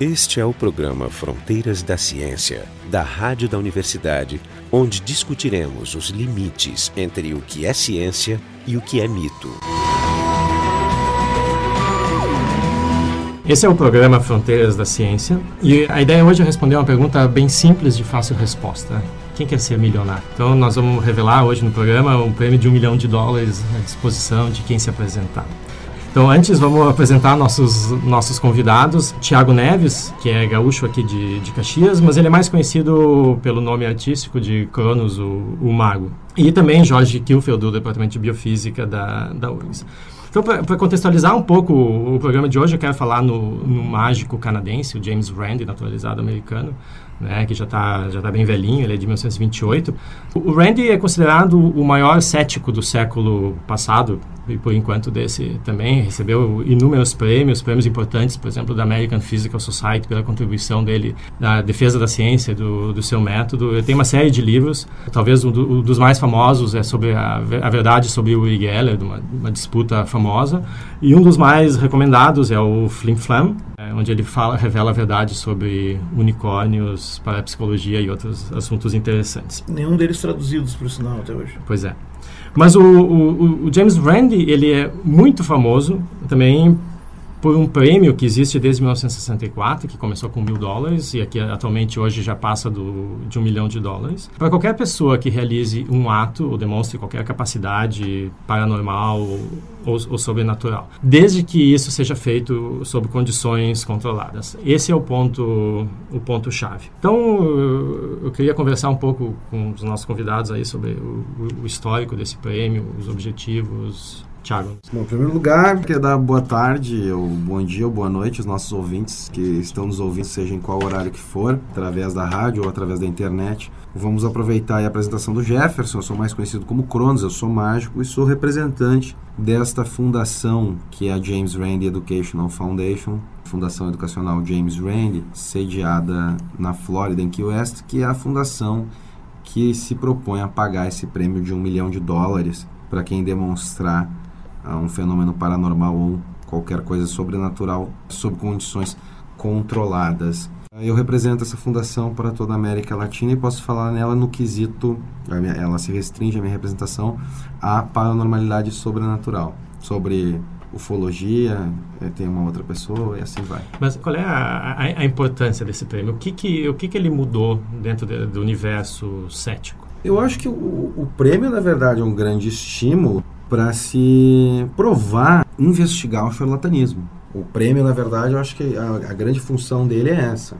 Este é o programa Fronteiras da Ciência, da Rádio da Universidade, onde discutiremos os limites entre o que é ciência e o que é mito. Esse é o programa Fronteiras da Ciência e a ideia hoje é responder uma pergunta bem simples de fácil resposta. Quem quer ser milionário? Então nós vamos revelar hoje no programa um prêmio de um milhão de dólares à disposição de quem se apresentar. Então, antes, vamos apresentar nossos, nossos convidados. Tiago Neves, que é gaúcho aqui de, de Caxias, mas ele é mais conhecido pelo nome artístico de Cronos, o, o Mago. E também Jorge Kilfeld, do Departamento de Biofísica da, da URGS. Então, para contextualizar um pouco o, o, programa de hoje, eu quero falar no, no mágico canadense, o James Randi, naturalizado americano, né, que já está já tá bem velhinho, ele é de 1928. O Randi é considerado o maior cético do século passado, e por enquanto desse também, recebeu inúmeros prêmios, prêmios importantes, por exemplo, da American Physical Society pela contribuição dele na defesa da ciência, do, do seu método. Ele tem uma série de livros, talvez um, do, um dos mais famosos é sobre a, a verdade sobre o Uri Geller, uma, uma disputa famosa, e um dos mais recomendados é o Flim Flam, é, onde ele fala, revela a verdade sobre unicórnios, parapsicologia e outros assuntos interessantes. Nenhum deles traduzidos, por sinal, até hoje. Pois é. Mas o, o, o James Randi, ele é muito famoso também por um prêmio que existe desde 1964, que começou com mil dólares e aqui atualmente hoje já passa do, de um milhão de dólares. Para qualquer pessoa que realize um ato ou demonstre qualquer capacidade paranormal ou, ou, sobrenatural, desde que isso seja feito sob condições controladas. Esse é o ponto o ponto chave. Então eu queria conversar um pouco com os nossos convidados aí sobre o, o histórico desse prêmio, os objetivos, Thiago. Bom, em primeiro lugar, queria dar boa tarde, ou bom dia ou boa noite aos nossos ouvintes que estão nos ouvindo, seja em qual horário que for, através da rádio ou através da internet. Vamos aproveitar a apresentação do Jefferson, eu sou mais conhecido como Cronos, eu sou mágico e sou representante desta fundação que é a James Randi Educational Foundation, Fundação Educacional James Randi, sediada na Flórida, em Key West, que é a fundação que se propõe a pagar esse prêmio de um milhão de dólares para quem demonstrar a um fenômeno paranormal ou qualquer coisa sobrenatural sob condições controladas. Eu represento essa fundação para toda a América Latina e posso falar nela no quesito, ela se restringe a minha representação à paranormalidade sobrenatural, sobre ufologia, eh, tem uma outra pessoa e assim vai. Mas qual é a, a, a importância desse prêmio? O que que, o que que ele mudou dentro de, do universo cético? Eu acho que o, o prêmio, na verdade, é um grande estímulo para se provar, investigar o charlatanismo. O prêmio, na verdade, eu acho que a, a, grande função dele é essa.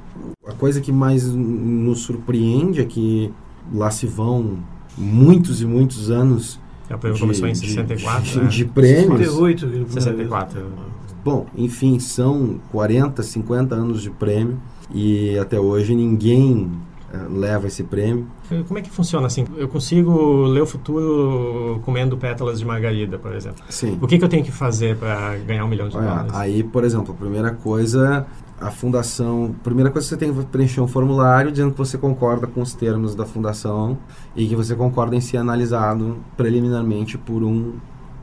A coisa que mais nos surpreende é que lá se vão muitos e muitos anos. A prêmio começou em 64, de, né? de prêmios. 68. 64. Bom, enfim, são 40, 50 anos de prêmio e até hoje ninguém leva esse prêmio. Como é que funciona assim? Eu consigo ler o futuro comendo pétalas de margarida, por exemplo. Sim. O que, que eu tenho que fazer para ganhar um milhão de Olha, dólares? Aí, por exemplo, a primeira coisa, a fundação, a primeira coisa que você tem que preencher um formulário dizendo que você concorda com os termos da fundação e que você concorda em ser analisado preliminarmente por um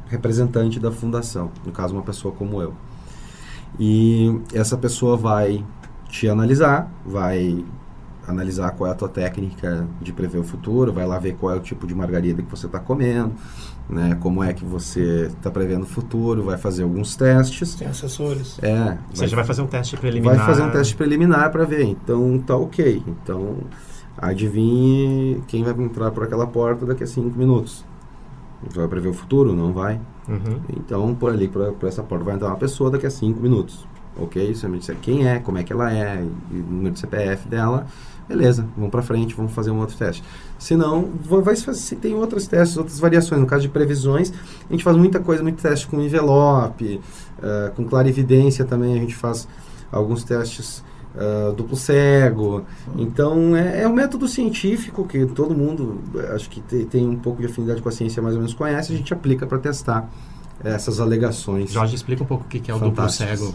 representante da fundação, no caso uma pessoa como eu. E essa pessoa vai te analisar, vai analisar qual é a tua técnica de prever o futuro, vai lá ver qual é o tipo de margarida que você está comendo, né, como é que você está prevendo o futuro, vai fazer alguns testes. Tem assessores. É. Ou seja, vai fazer um teste preliminar. Vai fazer um teste preliminar para ver. Então tá ok. Então adivinhe quem vai entrar por aquela porta daqui a cinco minutos. Você vai prever o futuro? Não vai. Uhum. Então por ali, por, por essa porta vai entrar uma pessoa daqui a cinco minutos. Ok? Você me disser quem é, como é que ela é, o número de CPF dela beleza, vamos para frente, vamos fazer um outro teste. Se não, vai fazer, tem outros testes, outras variações. No caso de previsões, a gente faz muita coisa, muito teste com envelope, uh, com clarividência também, a gente faz alguns testes uh, duplo cego. Então, é, é, um método científico que todo mundo, acho que te, tem um pouco de afinidade com a ciência, mais ou menos conhece, a gente aplica para testar essas alegações. Jorge, explica um pouco o que é o duplo cego.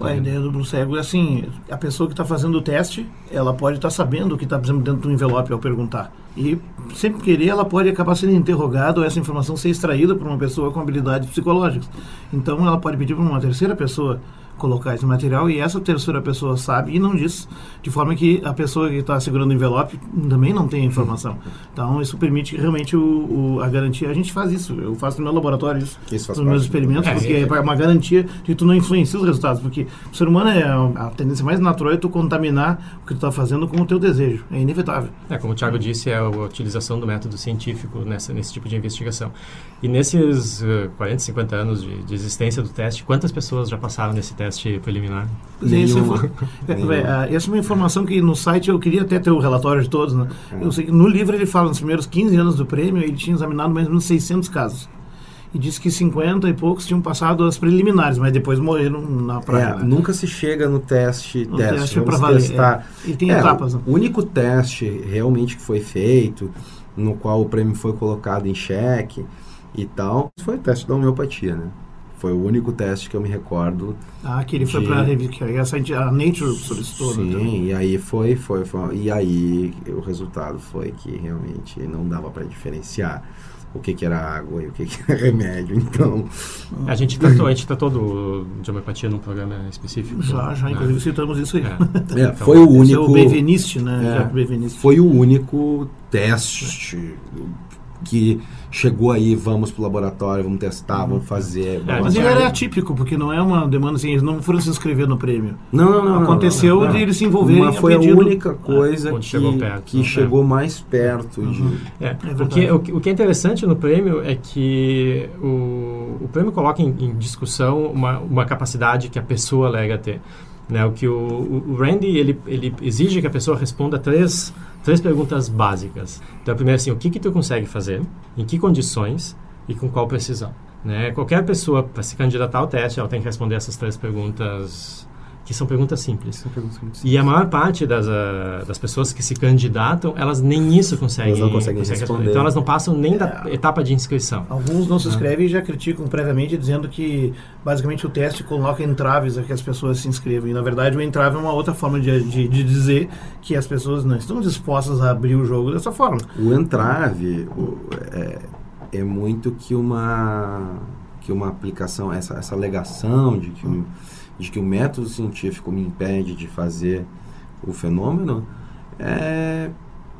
A ideia do duplo cego é assim, a pessoa que está fazendo o teste, ela pode estar tá sabendo o que está, por exemplo, dentro do envelope ao perguntar. E, sempre querer, ela pode acabar sendo interrogada ou essa informação ser extraída por uma pessoa com habilidades psicológicas. Então, ela pode pedir para uma terceira pessoa colocar esse material e essa terceira pessoa sabe e não diz, de forma que a pessoa que está segurando o envelope também não tem a informação. Então, isso permite que realmente o, o, a garantia. A gente faz isso, eu faço no meu laboratório isso, Isso faz nos meus experimentos, É, porque é. é uma garantia de que tu não influencia os resultados, porque o ser humano é a a tendência mais natural é tu contaminar o que tu está fazendo com o teu desejo, é inevitável. É, como o Thiago disse, é a utilização do método científico nessa, nesse tipo de investigação. E nesses eh, 40, 50 anos de, de existência do teste, quantas pessoas já passaram nesse teste preliminar? Isso é, é, ah, essa é uma informação que no site eu queria até ter o relatório de todos. Né? Eu sei que no livro ele fala, nos primeiros 15 anos do prêmio, ele tinha examinado mais ou menos 600 casos. E disse que 50 e poucos tinham passado as preliminares, mas depois morreram na praia. É, né? nunca se chega no teste, No teste, teste vamos pra valer, testar. é. E tem É, etapas, né? O único teste realmente que foi feito, no qual o prêmio foi colocado em xeque e tal, foi o teste da homeopatia, né? Foi o único teste que eu me recordo. Ah, que ele foi de- para a revista, a Nature solicitou. né? Sim, e aí foi, foi, foi, e aí o resultado foi que realmente não dava para diferenciar o que, que era água e o que, que era remédio. Então, A gente tratou, a gente tratou do, de homeopatia num programa específico. Já, já, né? inclusive citamos isso aí. É. é, Então, foi o Esse é único. o Beveniste, né? É. Foi o único teste que chegou aí, vamos pro laboratório, vamos testar, vamos fazer. É, Mas ele era atípico, porque não é uma demanda assim, eles não foram se inscrever no prêmio. Não, não, não. não, Aconteceu não, não. de eles se envolverem Mas a foi a pedido- única coisa Onde que, chegou perto, que né? chegou mais perto de. É, verdade. o, que, o, o que é interessante no prêmio é que o, o prêmio coloca em, em discussão uma, uma capacidade que a pessoa alega ter. Né? O que o, o o Randy ele, ele exige que a pessoa responda três, três perguntas básicas. Então, primeiro assim, o que que tu consegue fazer, em que condições e com qual precisão. Né? Qualquer pessoa, para se candidatar ao teste, ela tem que responder essas três perguntas, que são perguntas simples. E a maior parte das, ah, das pessoas que se candidatam, elas nem isso conseguem, Elas não conseguem responder. Então elas não passam nem da etapa de inscrição. Alguns não se inscrevem e já criticam previamente, dizendo que basicamente o teste coloca entraves a que as pessoas se inscrevam. E na verdade o entrave é uma outra forma de, de, de dizer que as pessoas não estão dispostas a abrir o jogo dessa forma. O entrave o- é, é muito que uma que uma aplicação, essa, essa alegação de que, o- de que o método científico me impede de fazer o fenômeno é,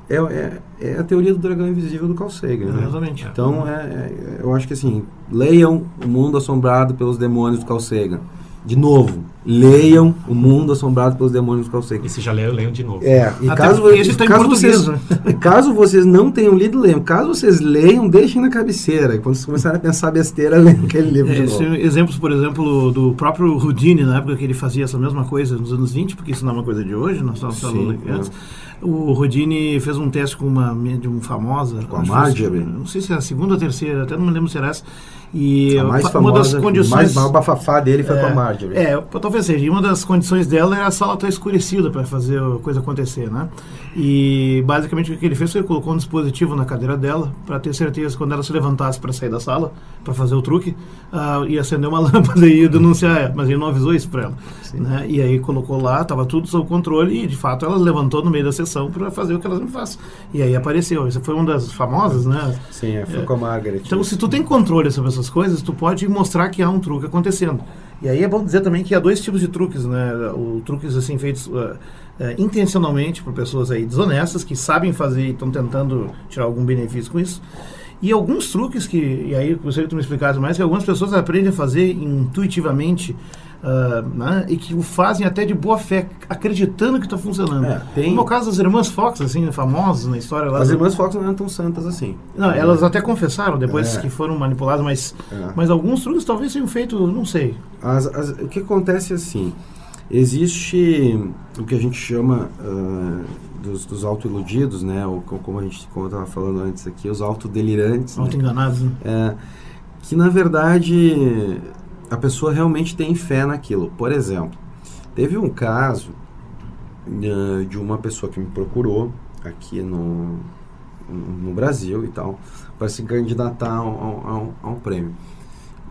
é, é, é a teoria do dragão invisível do Carl Sagan. né? Exatamente. Então, é, é- eu acho que assim, leiam O Mundo Assombrado pelos Demônios do Carl Sagan. De novo, leiam O Mundo Assombrado pelos Demônios do Carl Sagan. E se já leram, leiam de novo. É, e Até caso, esse tá em caso português, vocês, né? caso vocês não tenham lido, leiam. Caso vocês leiam, deixem na cabeceira. E quando vocês começarem a pensar besteira, leiam aquele livro É, de esse novo. é exemplos, por exemplo, do próprio Houdini, na época que ele fazia essa mesma coisa nos anos 20, porque isso não é uma coisa de hoje, nós estamos falando Sim, aqui é. antes. O Houdini fez um teste com uma medium famosa. Com a Marjorie? Não sei se é a segunda ou a terceira, até não me lembro se era essa. E A mais uma famosa, das condições. mais bafafá dele foi com a Marjorie. É, talvez seja. E uma das condições dela era a sala estar escurecida para fazer a coisa acontecer, né? E basicamente o que ele fez foi colocou um dispositivo na cadeira dela para ter certeza que quando ela se levantasse para sair da sala para fazer o truque, ah, ia acender uma lâmpada e ia denunciar ela, mas ele não avisou isso para ela, né? E aí colocou lá, estava tudo sob controle e de fato ela levantou no meio da sessão para fazer o que ela sempre faz. E aí apareceu. Essa foi uma das famosas, né? Sim, é, foi com a Margaret. Então, se tu tem controle sobre essas coisas, tu pode mostrar que há um truque acontecendo. E aí é bom dizer também que há dois tipos de truques, né? O truques assim feitos uh, uh, intencionalmente por pessoas aí desonestas que sabem fazer e estão tentando tirar algum benefício com isso. E alguns truques que, e aí gostaria que tu me explicasse mais, que algumas pessoas aprendem a fazer intuitivamente uh, né? e que o fazem até de boa fé, acreditando que está funcionando. É, tem- Como é o caso das irmãs Fox, assim, famosas na história lá. As irmãs Fox não eram tão santas assim. não, elas até confessaram depois É. que foram manipuladas, mas, É. mas alguns truques talvez tenham feito, não sei. As- as- o que acontece é assim, existe o que a gente chama ah, dos, dos autoiludidos, né? Ou como a gente estava falando antes aqui, os autodelirantes. né? Auto-enganados, né? É, que na verdade a pessoa realmente tem fé naquilo. Por exemplo, teve um caso eh, de uma pessoa que me procurou aqui no, no Brasil e tal, para se candidatar a um- a um prêmio.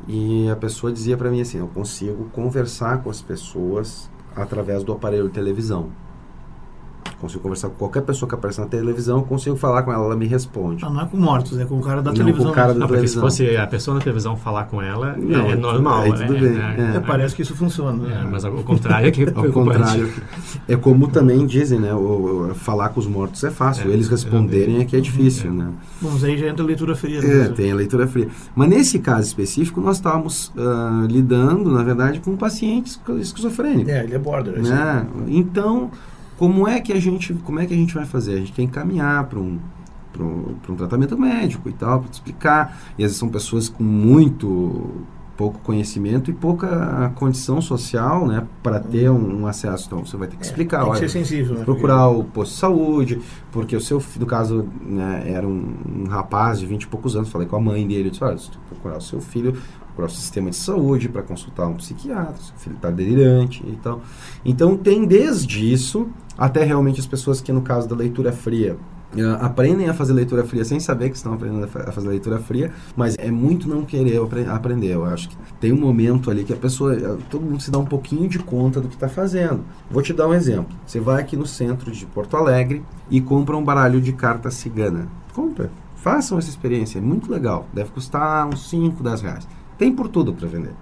E a pessoa dizia para mim assim: eu consigo conversar com as pessoas através do aparelho de televisão. Consigo conversar com qualquer pessoa que aparece na televisão, eu consigo falar com ela, ela me responde. Ah, não é com mortos, é com o cara da Não, televisão. com o cara da Não, porque se televisão. fosse a pessoa na televisão falar com ela, Não, é, é normal. tudo- aí tudo é, bem, é, é. É, parece que isso funciona. é, mas ao contrário é que Ao contrário, é como também dizem, né? O, o- falar com os mortos é fácil, É, eles responderem é que é difícil, É. né? Bom, aí já entra a leitura fria. É, né? tem a leitura fria. Mas nesse caso específico, nós estávamos ah, lidando, na verdade, com pacientes esquizofrênicos. É, ele é border. assim. né? Então, como é que a gente, como é que a gente vai fazer? A gente tem que caminhar para um para um, um tratamento médico e tal, para explicar. E às vezes são pessoas com muito pouco conhecimento e pouca condição social, né, para ter um, um acesso. Então, você vai ter que explicar, Tem que olha, ser sensível, né? procurar o posto de saúde, porque o seu no caso, né, era um, um rapaz de 20 e poucos anos, falei com a mãe dele, eu disse, olha, você tem que procurar o seu filho, procurar o sistema de saúde para consultar um psiquiatra, seu filho está delirante e tal. Então tem desde isso até realmente as pessoas que no caso da leitura fria eh, aprendem a fazer leitura fria sem saber que estão aprendendo a fazer leitura fria, mas é muito não querer apre- aprender. Eu acho que tem um momento ali que a pessoa, eh, todo mundo se dá um pouquinho de conta do que está fazendo. Vou te dar um exemplo. Você vai aqui no centro de Porto Alegre e compra um baralho de carta cigana. Compra. Façam essa experiência, é muito legal. Deve custar uns 5, 10 reais. Tem por tudo para vender.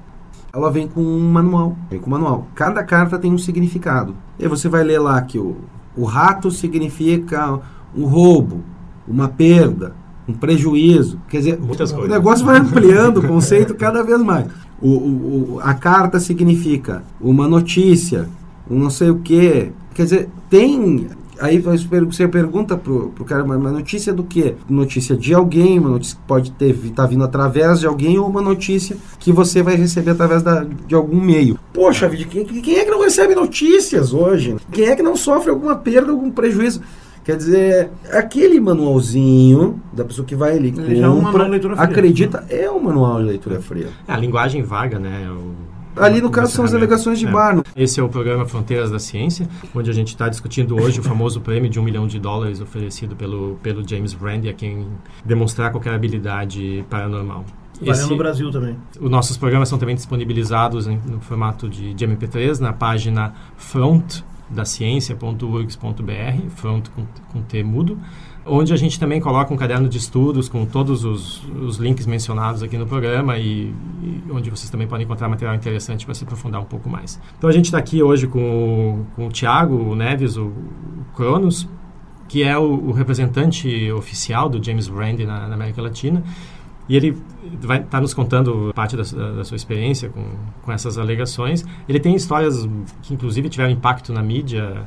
Ela vem com um manual. Vem com um manual. Cada carta tem um significado. E você vai ler lá que o, o rato significa um roubo, uma perda, um prejuízo. Quer dizer, Muitas o coisas. negócio vai ampliando o conceito cada vez mais. O, o- o- a carta significa uma notícia, um não sei o quê. Quer dizer, tem. Aí você per- você pergunta pro, pro cara, mas uma notícia do quê? Notícia de alguém, uma notícia que pode ter tá vindo através de alguém ou uma notícia que você vai receber através da, de algum meio. Poxa vida, quem, quem é que não recebe notícias hoje? Quem é que não sofre alguma perda, algum prejuízo? Quer dizer, aquele manualzinho da pessoa que vai ali, já é um manual compra, de leitura fria. acredita, é um manual de leitura fria. É, a linguagem vaga, né? o- Ali no caso são as delegações de É. bar. Esse é o programa Fronteiras da Ciência, onde a gente está discutindo hoje o famoso prêmio de um milhão de dólares oferecido pelo, pelo James Randi a quem demonstrar qualquer habilidade paranormal. Valeu Esse- no Brasil também. os nossos programas são também disponibilizados em- no formato de, de MP3 na página frontdaciencia.urgs.br, front com, com T mudo, onde a gente também coloca um caderno de estudos com todos os, os links mencionados aqui no programa e, e onde vocês também podem encontrar material interessante para se aprofundar um pouco mais. Então a gente está aqui hoje com, o- com o Tiago Neves, o, o Cronos, que é o, o representante oficial do James Randi na, na América Latina. E ele vai estar nos contando parte da, da sua experiência com, com essas alegações. Ele tem histórias que, inclusive, tiveram impacto na mídia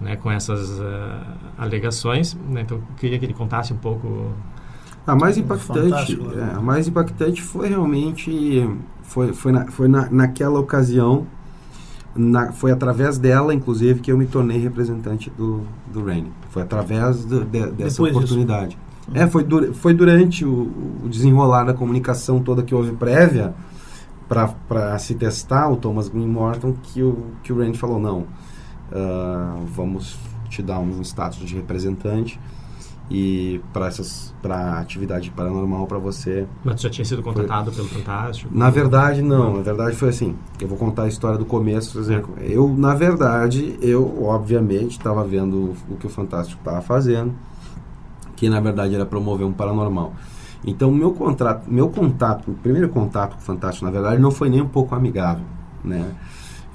né, com essas ah, alegações. né. Então, eu queria que ele contasse um pouco. A mais impactante, né? é, a mais impactante foi realmente foi, foi, na, foi na, naquela ocasião, na- foi através dela, inclusive, que eu me tornei representante do, do Rainy. Foi através do- de- dessa Depois disso. oportunidade. É, foi, dur- foi durante o, o desenrolar da comunicação toda que houve prévia para se testar o Thomas Green Morton que o, que o Randy falou, não, ah, vamos te dar um status de representante e para essas para atividade paranormal para você Mas tu já tinha sido contratado pelo Fantástico? na verdade não na verdade foi assim eu vou contar a história do começo por exemplo. eu na verdade eu obviamente estava vendo o que o Fantástico estava fazendo que na verdade era promover um paranormal então meu contrato meu contato o primeiro contato com o Fantástico na verdade não foi nem um pouco amigável né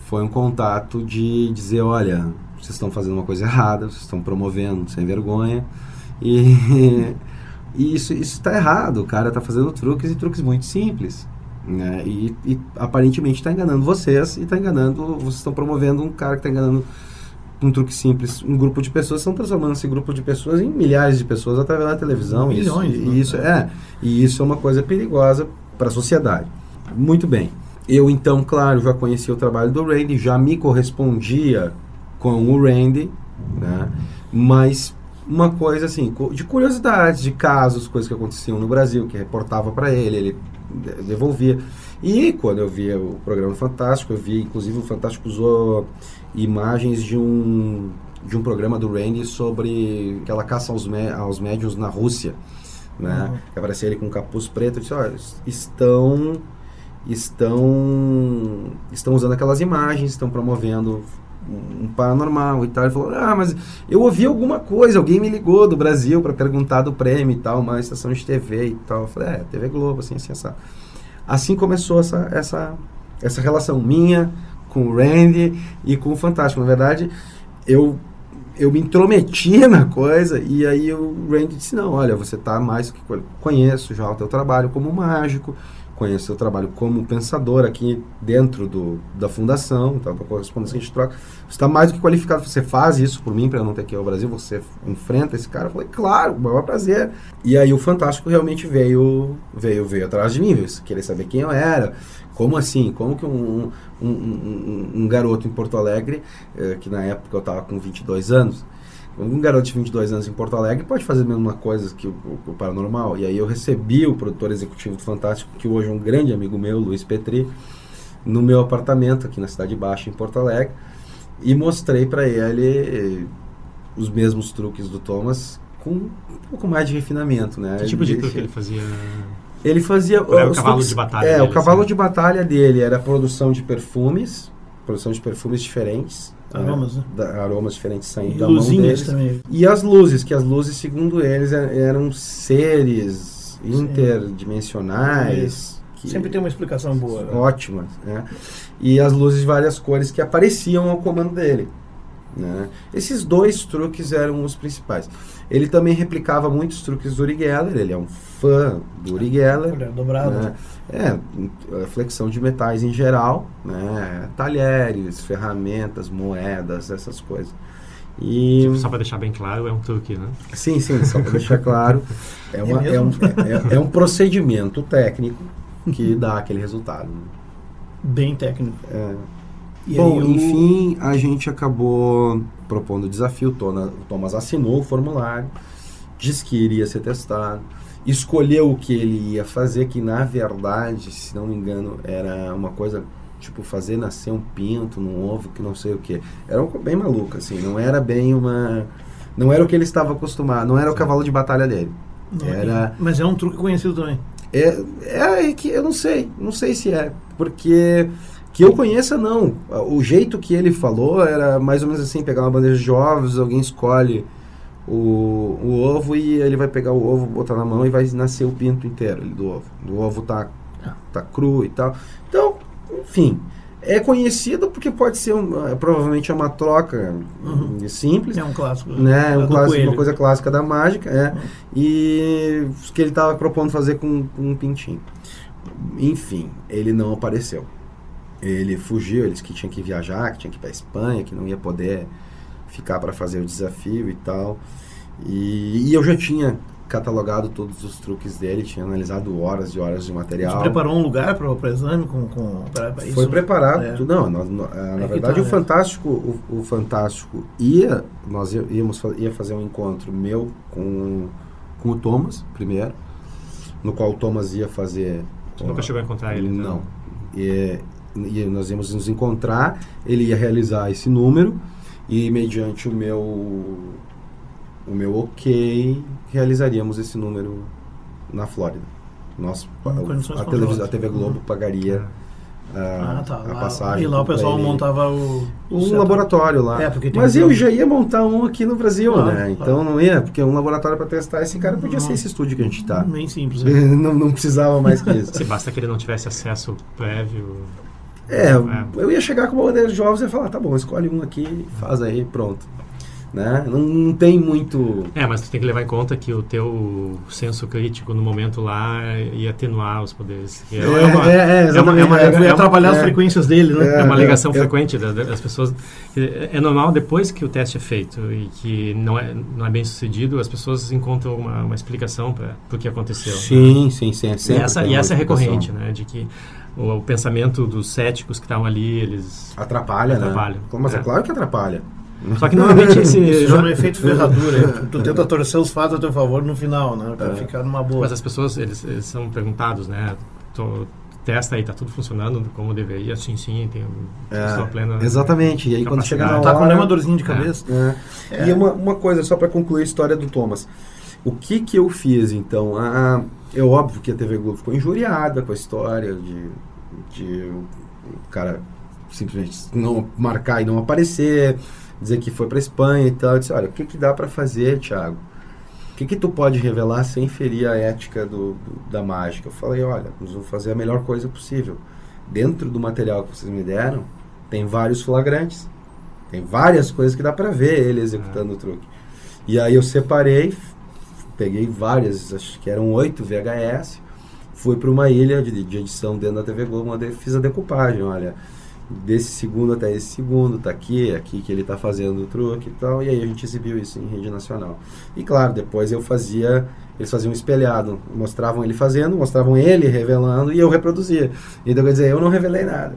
foi um contato de dizer olha vocês estão fazendo uma coisa errada vocês estão promovendo sem vergonha e, e isso está errado. O cara está fazendo truques e truques muito simples. Né? E, e aparentemente está enganando vocês e está enganando. Vocês estão promovendo um cara que está enganando um truque simples. Um grupo de pessoas estão transformando esse grupo de pessoas em milhares de pessoas através da televisão. Milhões, isso, né? isso é E isso é uma coisa perigosa para a sociedade. Muito bem. Eu então, claro, já conhecia o trabalho do Randy, já me correspondia com o Randy, né? Mas uma coisa assim, de curiosidades, de casos, coisas que aconteciam no Brasil, que reportava para ele, ele de- devolvia. E quando eu via o programa Fantástico, eu vi, inclusive o Fantástico usou imagens de um de um programa do Randy sobre aquela caça aos, mé aos médios na Rússia, né? Uhum. Que aparecia ele com um capuz preto, eu disse, olha, estão estão estão usando aquelas imagens, estão promovendo um paranormal e tal. Ele falou, ah, mas eu ouvi alguma coisa, alguém me ligou do Brasil para perguntar do prêmio e tal, uma estação de TV e tal. Eu falei, é, TV Globo, assim, assim, essa. Assim começou essa, essa, essa relação minha com o Randy e com o Fantástico. Na verdade, eu eu me intrometia na coisa e aí o Randy disse, não, olha, você tá mais que conheço já o teu trabalho como mágico, conheço o trabalho como pensador aqui dentro do, da fundação, então, a correspondência que a gente troca. Você está mais do que qualificado, você faz isso por mim para não ter que ir ao Brasil, você enfrenta esse cara. Eu falei, claro, o maior prazer. E aí o Fantástico realmente veio veio veio atrás de mim, veio querer saber quem eu era, como assim, como que um, um, um, um garoto em Porto Alegre, eh, que na época eu estava com 22 anos, um garoto de 22 anos em Porto Alegre pode fazer a mesma coisa que o, o, o, Paranormal. E aí eu recebi o produtor executivo do Fantástico, que hoje é um grande amigo meu, Luiz Petri, no meu apartamento aqui na Cidade Baixa, em Porto Alegre, e mostrei para ele os mesmos truques do Thomas com um pouco mais de refinamento, né? Que tipo de truque ele fazia? Ele fazia... Era o cavalo truques, de batalha É, dele, o cavalo assim. de batalha dele era a produção de perfumes, produção de perfumes diferentes, Aromas, né? Da, aromas diferentes saindo E da mão deles. também. E as luzes, que as luzes, segundo eles, er- eram seres interdimensionais. que- Sempre tem uma explicação boa. né? ótimas, né? E as luzes de várias cores que apareciam ao comando dele. Né? Esses dois truques eram os principais. Ele também replicava muitos truques do Uri Geller, ele é um fã do Uri Geller. Dobrada. né? É, a flexão de metais em geral, né? talheres, ferramentas, moedas, essas coisas. E, Tipo, só para deixar bem claro, é um truque, né? Sim, sim, só para deixar claro, é, uma- é um, mesmo? é- é um procedimento técnico que dá aquele resultado. né? Bem técnico. É. E Bom, o- enfim, a gente acabou propondo o desafio. O Thomas assinou o formulário, disse que iria ser testado, escolheu o que ele ia fazer, que na verdade, se não me engano, era uma coisa tipo fazer nascer um pinto num ovo, que não sei o que. Era coisa bem maluca, assim, não era bem uma. Não era o que ele estava acostumado, não era o cavalo de batalha dele. Não, Era. Mas é um truque conhecido também. É, é que eu não sei, não sei se é, porque que eu conheça não. O jeito que ele falou era mais ou menos assim, pegar uma bandeja de ovos, alguém escolhe o, o ovo e ele vai pegar o ovo, botar na mão e vai nascer o pinto inteiro ali do ovo. O ovo tá, tá cru e tal. Então, enfim, é conhecido porque pode ser um, é, provavelmente é uma troca Uhum. simples É um clássico. né? É Um clássico, uma coisa clássica da mágica, é. E que ele estava propondo fazer com, com um pintinho. Enfim, ele não apareceu. Ele fugiu, ele disse que tinha que viajar, que tinha que ir para Espanha, que não ia poder ficar para fazer o desafio e tal. E, e eu já tinha catalogado todos os truques dele, tinha analisado horas e horas de Você material. preparou um lugar para o exame com, com pra, pra isso? Foi preparado, É. Não, nós- nó- ah, na que verdade tá, o né? Fantástico, o, o Fantástico ia, nós íamos ia fazer um encontro meu com, com o Thomas primeiro, no qual o Thomas ia fazer. Você nunca chegou a encontrar ele? então? Não. E, e nós íamos nos encontrar, ele ia realizar esse número e mediante o meu o meu ok realizaríamos esse número na Flórida. Nós, a, a controladas. TV Globo pagaria a, Ah, tá. a Lá- passagem. e lá o pessoal ele. montava o. o um laboratório lá. É, Mas eu já ia montar um aqui no Brasil, Claro, né? Então claro. não ia, porque um laboratório para testar esse cara podia ser Uhum. esse estúdio que a gente tá. Bem simples. né? não, não precisava mais que isso. Se basta que ele não tivesse acesso prévio. É, É. eu ia chegar com uma bandeira de jovens e ia falar, tá bom, escolhe um aqui, faz aí, pronto. Né? Não, não tem muito. É, mas tu tem que levar em conta que o teu senso crítico no momento lá ia atenuar os poderes. É, é, é, é uma- é uma- é uma- atrapalhar as é. frequências dele, né? É uma É, ligação frequente da- da- das pessoas. É é normal, depois que o teste é feito e que não é, não é bem sucedido, as pessoas encontram uma, uma explicação para o que aconteceu. Sim, sim, sim. E essa, e essa é recorrente, né? De que o, o pensamento dos céticos que estavam ali, eles... Atrapalha, Atrapalha. né? Mas é. É. claro que atrapalha. Só que normalmente esse... Isso já não é efeito ferradura. tu tenta torcer os fatos a teu favor no final, né? Pra É. ficar numa boa. Mas as pessoas, eles, eles são perguntados, né? Tô- testa aí, tá tudo funcionando como deveria? Sim, sim, tem É, plena... Exatamente. E aí quando chega na hora... Tá com nenhuma dorzinha de cabeça? É. É. E uma, uma coisa, só para concluir a história do Thomas. O que que eu fiz, então? Ah, é óbvio que a TV Globo ficou injuriada com a história de, de o cara simplesmente não marcar e não aparecer, dizer que foi para Espanha e tal. Eu disse, olha, o que, que dá para fazer, Thiago? O que, que tu pode revelar sem ferir a ética do, do, da mágica? Eu falei, olha, nós vamos fazer a melhor coisa possível. Dentro do material que vocês me deram, tem vários flagrantes. Tem várias coisas que dá para ver ele executando o truque. E aí eu separei, peguei várias, acho que eram oito VHS, fui para uma ilha de, de, edição dentro da TV Globo, onde fiz a decupagem, olha, desse segundo até esse segundo, tá aqui, aqui que ele tá fazendo o truque e tal, e aí a gente exibiu isso em rede nacional. E claro, depois eu fazia, eles faziam um espelhado, mostravam ele fazendo, mostravam ele revelando e eu reproduzia. Então quer dizer, eu não revelei nada.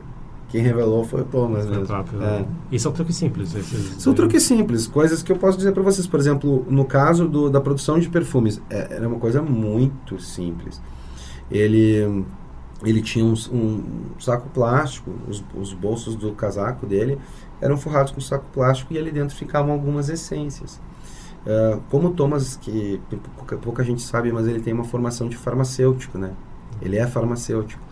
Quem revelou foi o Thomas mesmo. Próprio, é. E são truques simples. Esses, são truques simples, coisas que eu posso dizer para vocês. Por exemplo, no caso do, da produção de perfumes, é, era uma coisa muito simples. Ele, ele tinha um, um saco plástico, os, os, bolsos do casaco dele eram forrados com saco plástico e ali dentro ficavam algumas essências. Uh, como o Thomas, que pouca, pouca gente sabe, mas ele tem uma formação de farmacêutico, né? Ele é farmacêutico.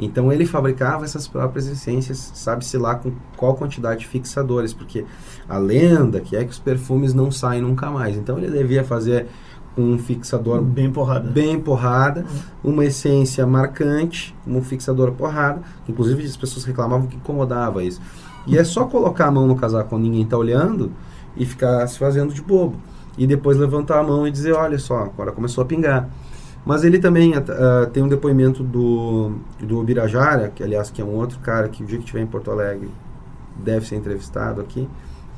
Então ele fabricava essas próprias essências, sabe-se lá com qual quantidade de fixadores, porque a lenda que é que os perfumes não saem nunca mais. Então ele devia fazer um fixador bem porrada, bem porrada uhum. uma essência marcante, um fixador porrada. Inclusive as pessoas reclamavam que incomodava isso. E é só colocar a mão no casaco quando ninguém está olhando e ficar se fazendo de bobo. E depois levantar a mão e dizer, olha só, agora começou a pingar. Mas ele também uh, tem um depoimento do, do Birajara, que aliás que é um outro cara que o dia que estiver em Porto Alegre deve ser entrevistado aqui.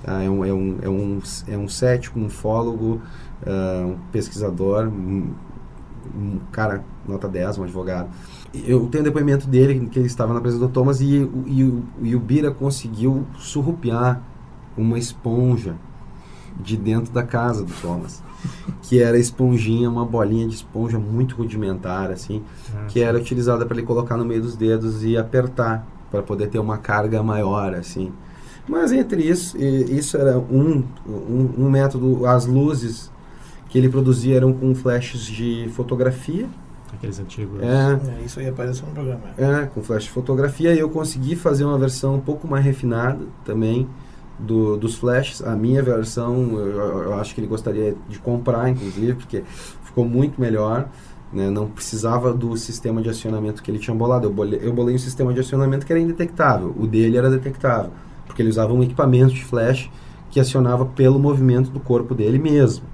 Uh, é, um, é, um, é, um, é um cético, um fólogo, uh, um pesquisador, um, um, cara nota 10, um advogado. Eu tenho um depoimento dele que ele estava na presença do Thomas e, e, e o Bira conseguiu surrupiar uma esponja de dentro da casa do Thomas que era esponjinha, uma bolinha de esponja muito rudimentar, assim, ah, que era utilizada para ele colocar no meio dos dedos e apertar, para poder ter uma carga maior, assim. Mas entre isso, isso era um, um, um método, as luzes que ele produzia eram com flashes de fotografia, Aqueles antigos. É, é, isso aí apareceu no programa. É, com flash de fotografia. E eu consegui fazer uma versão um pouco mais refinada também, do, dos flashes. A minha versão, eu, eu, acho que ele gostaria de comprar, inclusive, porque ficou muito melhor. Né? Não precisava do sistema de acionamento que ele tinha bolado. Eu bolei, eu bolei um sistema de acionamento que era indetectável. O dele era detectável, porque ele usava um equipamento de flash que acionava pelo movimento do corpo dele mesmo.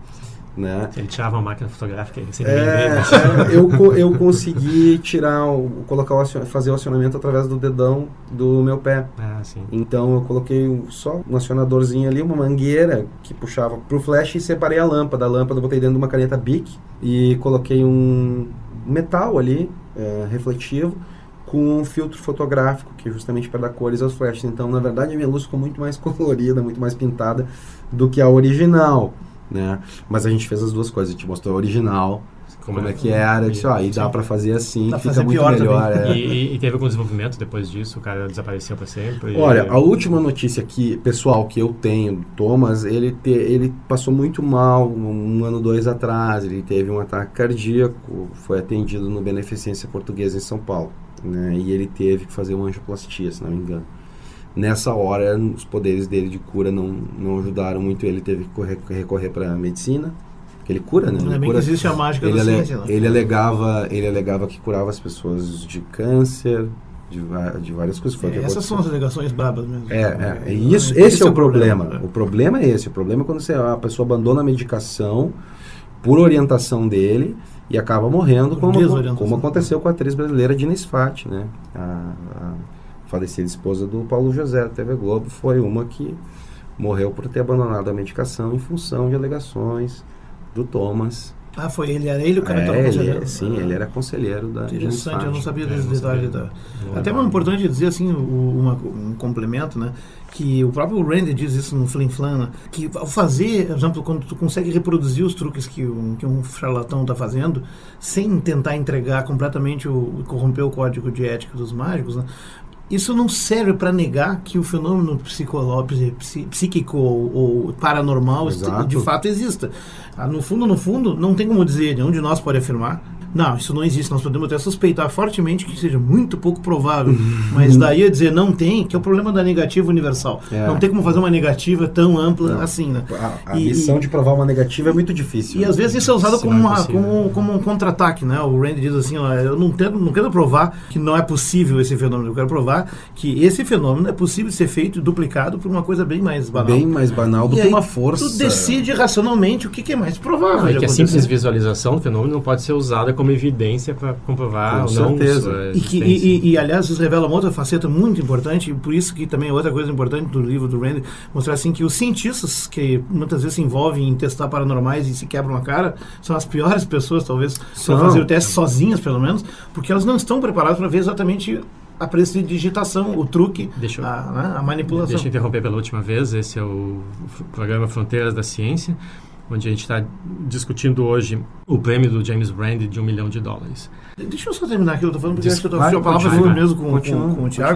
Né? Ele tirava uma máquina fotográfica sem é, eu, eu consegui tirar, o, colocar o acion, fazer o acionamento através do dedão do meu pé. Ah, então eu coloquei só um acionadorzinho ali, uma mangueira que puxava pro flash e separei a lâmpada. A lâmpada eu botei dentro de uma caneta Bic e coloquei um metal ali, é, refletivo, com um filtro fotográfico, que é justamente para dar cores aos flashes. Então, na verdade, a minha luz ficou muito mais colorida, muito mais pintada do que a original né? Mas a gente fez as duas coisas, a gente mostrou a original, como, como é, é que era, eu disse, ó, e dá para fazer assim, dá fica muito melhor. É. E, e, teve algum desenvolvimento depois disso? O cara desapareceu para sempre? Olha, e... a última notícia que, pessoal, que eu tenho, Thomas, ele, te, ele passou muito mal um, um ano, dois atrás, ele teve um ataque cardíaco, foi atendido no Beneficência Portuguesa em São Paulo, né? E ele teve que fazer uma angioplastia, se não me engano nessa hora os poderes dele de cura não, não ajudaram muito ele teve que correr, recorrer para a medicina. Que ele cura né? É bem cura, que existe a mágica ele, ale, ciência, né? ele alegava ele alegava que curava as pessoas de câncer de, de várias coisas é, essas são as alegações brabas mesmo. É, é, é isso esse, esse é o problema, problema. o problema é esse o problema é quando você, a pessoa abandona a medicação por orientação dele e acaba morrendo como, como aconteceu com a atriz brasileira Dina Sfat, né? A, a falecida esposa do Paulo José da TV Globo, foi uma que morreu por ter abandonado a medicação em função de alegações do Thomas. Ah, foi ele, era ele o cara é, que conselheiro? sim, ah, ele era conselheiro da Interessante, eu não sabia desse é, detalhe. Da... Até é importante dizer assim, uma, um complemento, né? Que o próprio Randy diz isso no Flim Flam, né, que ao fazer, por exemplo, quando tu consegue reproduzir os truques que um, que um charlatão está fazendo, sem tentar entregar completamente o corromper o código de ética dos mágicos, né, isso não serve para negar que o fenômeno psíquico ou, ou paranormal Exato. de fato exista. Ah, no fundo, no fundo, não tem como dizer, nenhum de nós pode afirmar, Não, isso não existe. Nós podemos até suspeitar fortemente que seja muito pouco provável. mas daí a dizer não tem, que é o problema da negativa universal. É. Não tem como fazer uma negativa tão ampla assim, né? A, a E- missão e- de provar uma negativa é muito difícil. E às vezes isso é usado Se como, não é uma, como, como um contra-ataque, né? O Randy diz assim, ó, eu não, tento, não quero provar que não é possível esse fenômeno, eu quero provar que esse fenômeno é possível de ser feito, duplicado por uma coisa bem mais banal. Bem mais banal do E que aí uma força. Tu decide racionalmente o que, que é mais provável. Não, e de que a simples visualização do fenômeno não pode ser usada como evidência para comprovar Com ou não certeza. sua E, que, e, e, e, aliás, isso revela uma outra faceta muito importante, e por isso que também é outra coisa importante do livro do Randy, mostrar assim que os cientistas que muitas vezes se envolvem em testar paranormais e se quebram a cara, são as piores pessoas, talvez, para fazer o teste sozinhas, pelo menos, porque elas não estão preparadas para ver exatamente a prestidigitação, o truque, Deixa eu- a, né, a manipulação. Deixa eu interromper pela última vez. Esse é o programa Fronteiras da Ciência, onde a gente está discutindo hoje o prêmio do James Randi de um milhão de dólares. Deixa eu só terminar aqui, eu tô falando porque Diz- acho que eu a palavra foi mesmo com, Continua, com, com o continua.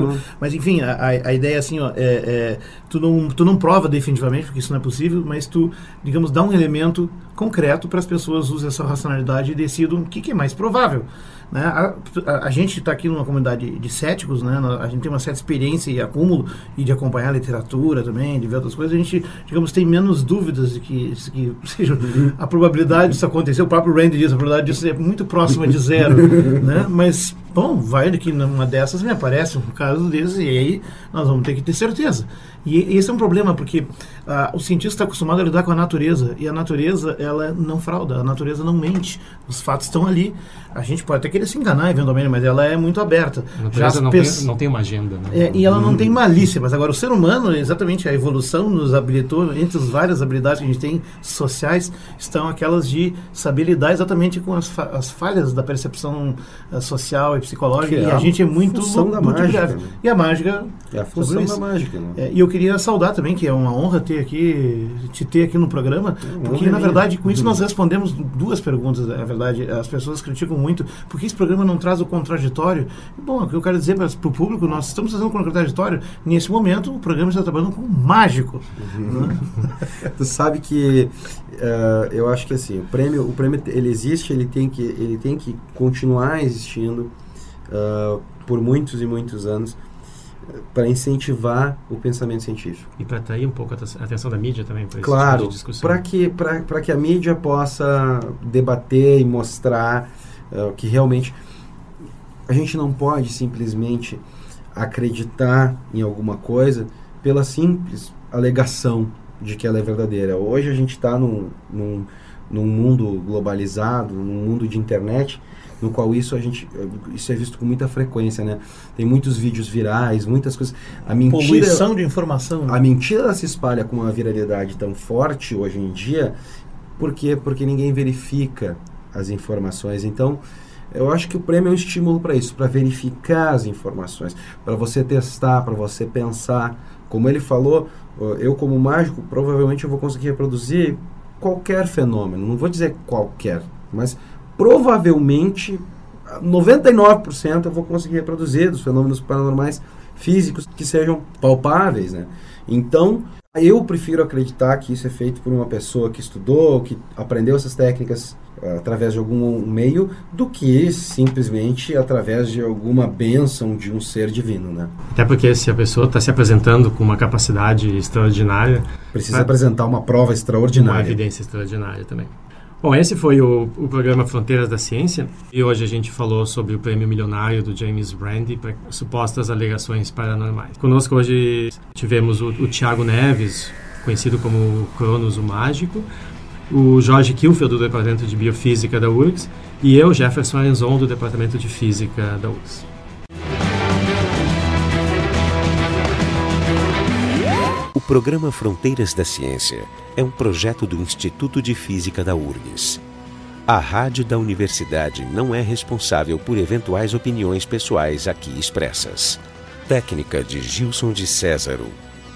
Mas enfim, a, a- a ideia é assim, ó, é, é, tu, não, tu não prova definitivamente, porque isso não é possível, mas tu, digamos, dá um elemento concreto para as pessoas usem essa racionalidade e decidam o que, que é mais provável. Né? A, a- a gente está aqui numa comunidade de céticos, né? a gente tem uma certa experiência e acúmulo e de acompanhar literatura também, de ver outras coisas, a gente, digamos, tem menos dúvidas de que, de que seja, a probabilidade disso acontecer, o próprio Randy diz, a probabilidade disso é muito próxima de zero, né? mas, bom, vai que numa dessas me aparece um caso desses e aí nós vamos ter que ter certeza. E esse é um problema, porque ah, o cientista está acostumado a lidar com a natureza, e a natureza, ela não frauda, a natureza não mente, os fatos estão ali. A gente pode até querer se enganar eventualmente, mas ela é muito aberta. A natureza não, pes- tem, não tem uma agenda. Né? é, e ela não tem malícia, mas agora o ser humano, exatamente a evolução nos habilitou, entre as várias habilidades que a gente tem sociais, estão aquelas de saber lidar exatamente com as, fa- as falhas da percepção eh, social e psicológica, Que é e a a gente é muito, função da muito mágica, né? E a mágica É a função da mágica, né? é, e eu queria saudar também, que é uma honra ter aqui, te ter aqui no programa, porque honra na é verdade com isso nós respondemos duas perguntas, na verdade, as pessoas criticam muito, porque esse programa não traz o contraditório. Bom, o que eu quero dizer para o público, nós estamos fazendo contraditório, nesse momento o programa está trabalhando com um mágico. né? Tu sabe que eh, eu acho que assim, o prêmio, o prêmio ele existe, ele tem que, ele tem que continuar existindo ah, por muitos e muitos anos para incentivar o pensamento científico. E para atrair um pouco a aten- a atenção da mídia também, para esse Claro, tipo discussão. para que, pra- pra que a mídia possa debater e mostrar eh, que realmente a gente não pode simplesmente acreditar em alguma coisa pela simples alegação de que ela é verdadeira. Hoje a gente está num, num, num mundo globalizado, num mundo de internet, no qual isso a gente isso é visto com muita frequência, né? Tem muitos vídeos virais, muitas coisas. A mentira Poluição de informação. né? a mentira se espalha com uma viralidade tão forte hoje em dia, por quê? Porque ninguém verifica as informações. Então, eu acho que o prêmio é um estímulo para isso, para verificar as informações, para você testar, para você pensar. Como ele falou, ó, eu como mágico, provavelmente eu vou conseguir reproduzir qualquer fenômeno. Não vou dizer qualquer, mas provavelmente 99% eu vou conseguir reproduzir dos fenômenos paranormais físicos que sejam palpáveis, né? Então, eu prefiro acreditar que isso é feito por uma pessoa que estudou, que aprendeu essas técnicas eh, através de algum meio, do que simplesmente através de alguma bênção de um ser divino, né? Até porque se a pessoa está se apresentando com uma capacidade extraordinária, Precisa apresentar uma prova uma extraordinária. evidência extraordinária também. Bom, esse foi o, o programa Fronteiras da Ciência e hoje a gente falou sobre o prêmio milionário do James Randi para supostas alegações paranormais. Conosco hoje tivemos o, o Tiago Neves, conhecido como Cronos o Mágico, o Jorge Kilfield, do Departamento de Biofísica da URGS, e eu, Jefferson Arenzon, do Departamento de Física da URGS. Programa Fronteiras da Ciência é um projeto do Instituto de Física da URGS. A rádio da universidade não é responsável por eventuais opiniões pessoais aqui expressas. Técnica de Gilson de Césaro.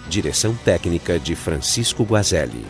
Direção técnica de Francisco Guazelli.